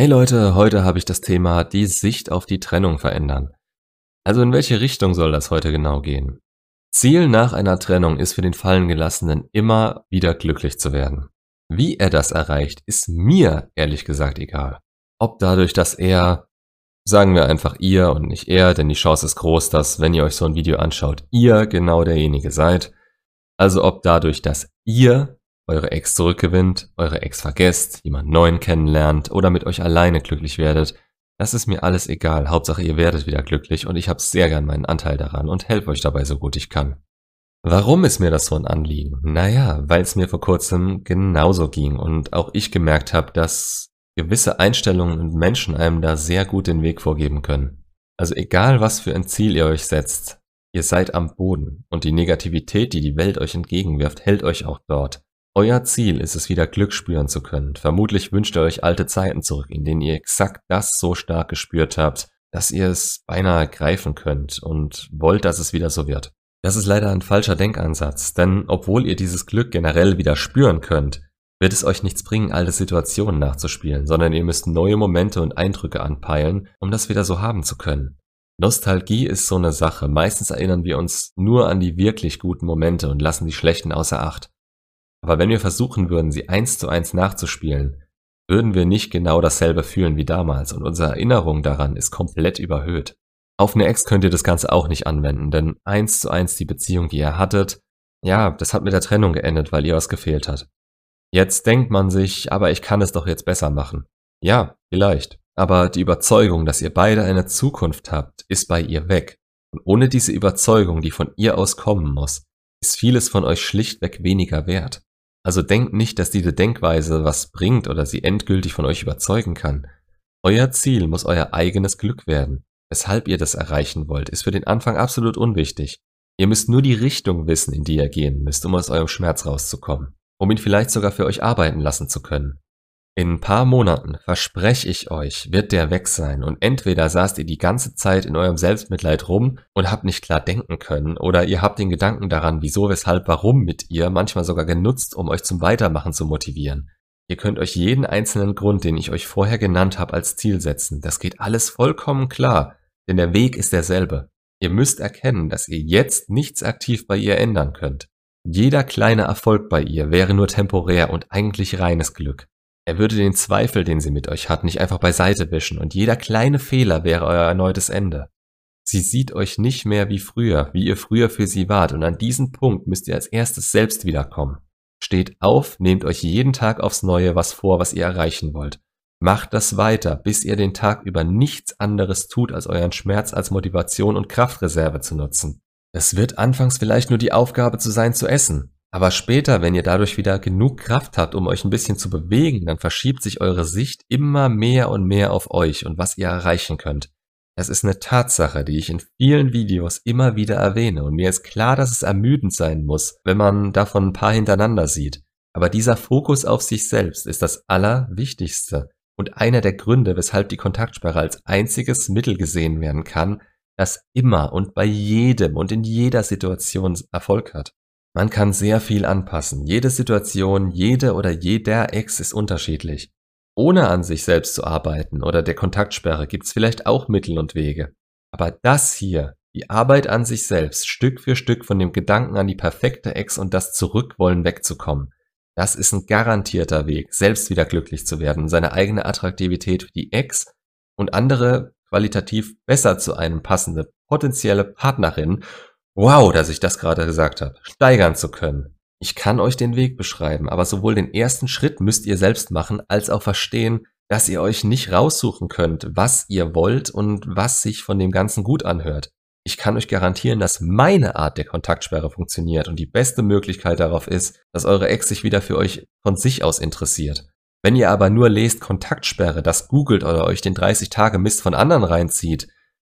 Hey Leute, heute habe ich das Thema die Sicht auf die Trennung verändern. Also in welche Richtung soll das heute genau gehen? Ziel nach einer Trennung ist für den Fallengelassenen immer wieder glücklich zu werden. Wie er das erreicht, ist mir ehrlich gesagt egal. Ob dadurch, dass er, sagen wir einfach ihr und nicht er, denn die Chance ist groß, dass, wenn ihr euch so ein Video anschaut, ihr genau derjenige seid. Also ob dadurch, dass ihr eure Ex zurückgewinnt, eure Ex vergesst, jemand neuen kennenlernt oder mit euch alleine glücklich werdet, das ist mir alles egal. Hauptsache ihr werdet wieder glücklich und ich habe sehr gern meinen Anteil daran und helfe euch dabei so gut ich kann. Warum ist mir das so ein Anliegen? Naja, weil es mir vor kurzem genauso ging und auch ich gemerkt habe, dass gewisse Einstellungen und Menschen einem da sehr gut den Weg vorgeben können. Also egal was für ein Ziel ihr euch setzt, ihr seid am Boden und die Negativität, die die Welt euch entgegenwirft, hält euch auch dort. Euer Ziel ist es wieder Glück spüren zu können. Vermutlich wünscht ihr euch alte Zeiten zurück, in denen ihr exakt das so stark gespürt habt, dass ihr es beinahe greifen könnt und wollt, dass es wieder so wird. Das ist leider ein falscher Denkansatz, denn obwohl ihr dieses Glück generell wieder spüren könnt, wird es euch nichts bringen, alte Situationen nachzuspielen, sondern ihr müsst neue Momente und Eindrücke anpeilen, um das wieder so haben zu können. Nostalgie ist so eine Sache. Meistens erinnern wir uns nur an die wirklich guten Momente und lassen die schlechten außer Acht. Aber wenn wir versuchen würden, sie eins zu eins nachzuspielen, würden wir nicht genau dasselbe fühlen wie damals und unsere Erinnerung daran ist komplett überhöht. Auf eine Ex könnt ihr das Ganze auch nicht anwenden, denn eins zu eins die Beziehung, die ihr hattet, ja, das hat mit der Trennung geendet, weil ihr was gefehlt hat. Jetzt denkt man sich, aber ich kann es doch jetzt besser machen. Ja, vielleicht. Aber die Überzeugung, dass ihr beide eine Zukunft habt, ist bei ihr weg. Und ohne diese Überzeugung, die von ihr aus kommen muss, ist vieles von euch schlichtweg weniger wert. Also denkt nicht, dass diese Denkweise was bringt oder sie endgültig von euch überzeugen kann. Euer Ziel muss euer eigenes Glück werden. Weshalb ihr das erreichen wollt, ist für den Anfang absolut unwichtig. Ihr müsst nur die Richtung wissen, in die ihr gehen müsst, um aus eurem Schmerz rauszukommen, um ihn vielleicht sogar für euch arbeiten lassen zu können. In ein paar Monaten, verspreche ich euch, wird der weg sein und entweder saßt ihr die ganze Zeit in eurem Selbstmitleid rum und habt nicht klar denken können oder ihr habt den Gedanken daran, wieso, weshalb, warum mit ihr manchmal sogar genutzt, um euch zum Weitermachen zu motivieren. Ihr könnt euch jeden einzelnen Grund, den ich euch vorher genannt habe, als Ziel setzen. Das geht alles vollkommen klar, denn der Weg ist derselbe. Ihr müsst erkennen, dass ihr jetzt nichts aktiv bei ihr ändern könnt. Jeder kleine Erfolg bei ihr wäre nur temporär und eigentlich reines Glück. Er würde den Zweifel, den sie mit euch hat, nicht einfach beiseite wischen und jeder kleine Fehler wäre euer erneutes Ende. Sie sieht euch nicht mehr wie früher, wie ihr früher für sie wart und an diesen Punkt müsst ihr als erstes selbst wiederkommen. Steht auf, nehmt euch jeden Tag aufs Neue was vor, was ihr erreichen wollt. Macht das weiter, bis ihr den Tag über nichts anderes tut, als euren Schmerz als Motivation und Kraftreserve zu nutzen. Es wird anfangs vielleicht nur die Aufgabe zu sein, zu essen. Aber später, wenn ihr dadurch wieder genug Kraft habt, um euch ein bisschen zu bewegen, dann verschiebt sich eure Sicht immer mehr und mehr auf euch und was ihr erreichen könnt. Das ist eine Tatsache, die ich in vielen Videos immer wieder erwähne und mir ist klar, dass es ermüdend sein muss, wenn man davon ein paar hintereinander sieht. Aber dieser Fokus auf sich selbst ist das Allerwichtigste und einer der Gründe, weshalb die Kontaktsperre als einziges Mittel gesehen werden kann, das immer und bei jedem und in jeder Situation Erfolg hat. Man kann sehr viel anpassen. Jede Situation, jede oder jeder Ex ist unterschiedlich. Ohne an sich selbst zu arbeiten oder der Kontaktsperre gibt's vielleicht auch Mittel und Wege. Aber das hier, die Arbeit an sich selbst, Stück für Stück von dem Gedanken an die perfekte Ex und das Zurückwollen wegzukommen, das ist ein garantierter Weg, selbst wieder glücklich zu werden, seine eigene Attraktivität für die Ex und andere qualitativ besser zu einem passende potenzielle Partnerin Wow, dass ich das gerade gesagt habe. Steigern zu können. Ich kann euch den Weg beschreiben, aber sowohl den ersten Schritt müsst ihr selbst machen, als auch verstehen, dass ihr euch nicht raussuchen könnt, was ihr wollt und was sich von dem Ganzen gut anhört. Ich kann euch garantieren, dass meine Art der Kontaktsperre funktioniert und die beste Möglichkeit darauf ist, dass eure Ex sich wieder für euch von sich aus interessiert. Wenn ihr aber nur lest Kontaktsperre, das googelt oder euch den 30 Tage Mist von anderen reinzieht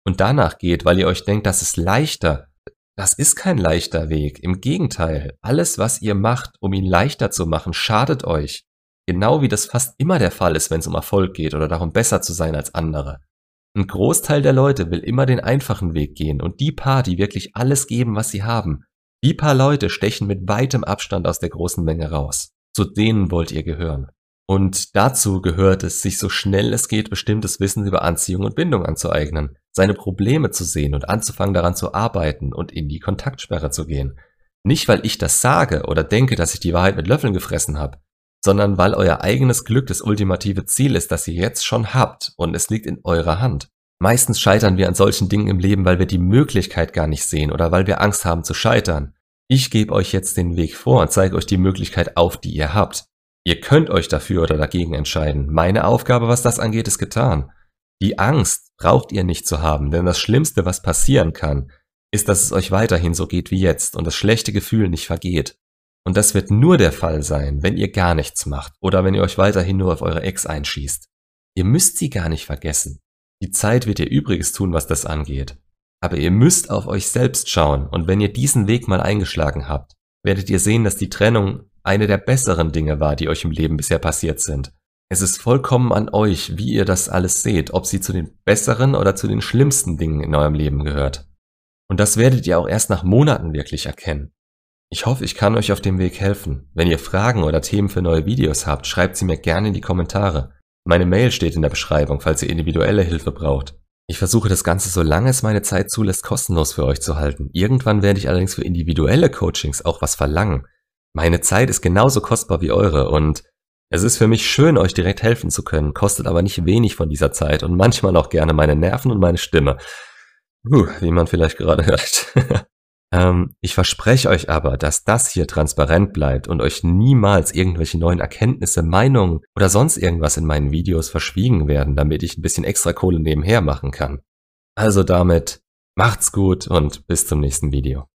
und danach geht, weil ihr euch denkt, das ist leichter, das ist kein leichter Weg. Im Gegenteil, alles, was ihr macht, um ihn leichter zu machen, schadet euch. Genau wie das fast immer der Fall ist, wenn es um Erfolg geht oder darum, besser zu sein als andere. Ein Großteil der Leute will immer den einfachen Weg gehen und die paar, die wirklich alles geben, was sie haben, die paar Leute stechen mit weitem Abstand aus der großen Menge raus. Zu denen wollt ihr gehören. Und dazu gehört es, sich so schnell es geht bestimmtes Wissen über Anziehung und Bindung anzueignen, seine Probleme zu sehen und anzufangen daran zu arbeiten und in die Kontaktsperre zu gehen. Nicht, weil ich das sage oder denke, dass ich die Wahrheit mit Löffeln gefressen habe, sondern weil euer eigenes Glück das ultimative Ziel ist, das ihr jetzt schon habt und es liegt in eurer Hand. Meistens scheitern wir an solchen Dingen im Leben, weil wir die Möglichkeit gar nicht sehen oder weil wir Angst haben zu scheitern. Ich gebe euch jetzt den Weg vor und zeige euch die Möglichkeit auf, die ihr habt. Ihr könnt euch dafür oder dagegen entscheiden. Meine Aufgabe, was das angeht, ist getan. Die Angst braucht ihr nicht zu haben, denn das Schlimmste, was passieren kann, ist, dass es euch weiterhin so geht wie jetzt und das schlechte Gefühl nicht vergeht. Und das wird nur der Fall sein, wenn ihr gar nichts macht oder wenn ihr euch weiterhin nur auf eure Ex einschießt. Ihr müsst sie gar nicht vergessen. Die Zeit wird ihr Übriges tun, was das angeht. Aber ihr müsst auf euch selbst schauen und wenn ihr diesen Weg mal eingeschlagen habt, werdet ihr sehen, dass die Trennung eine der besseren Dinge war, die euch im Leben bisher passiert sind. Es ist vollkommen an euch, wie ihr das alles seht, ob sie zu den besseren oder zu den schlimmsten Dingen in eurem Leben gehört. Und das werdet ihr auch erst nach Monaten wirklich erkennen. Ich hoffe, ich kann euch auf dem Weg helfen. Wenn ihr Fragen oder Themen für neue Videos habt, schreibt sie mir gerne in die Kommentare. Meine Mail steht in der Beschreibung, falls ihr individuelle Hilfe braucht. Ich versuche das Ganze, solange es meine Zeit zulässt, kostenlos für euch zu halten. Irgendwann werde ich allerdings für individuelle Coachings auch was verlangen. Meine Zeit ist genauso kostbar wie eure und es ist für mich schön, euch direkt helfen zu können, kostet aber nicht wenig von dieser Zeit und manchmal auch gerne meine Nerven und meine Stimme. Puh, wie man vielleicht gerade hört. ähm, ich verspreche euch aber, dass das hier transparent bleibt und euch niemals irgendwelche neuen Erkenntnisse, Meinungen oder sonst irgendwas in meinen Videos verschwiegen werden, damit ich ein bisschen extra Kohle nebenher machen kann. Also damit, macht's gut und bis zum nächsten Video.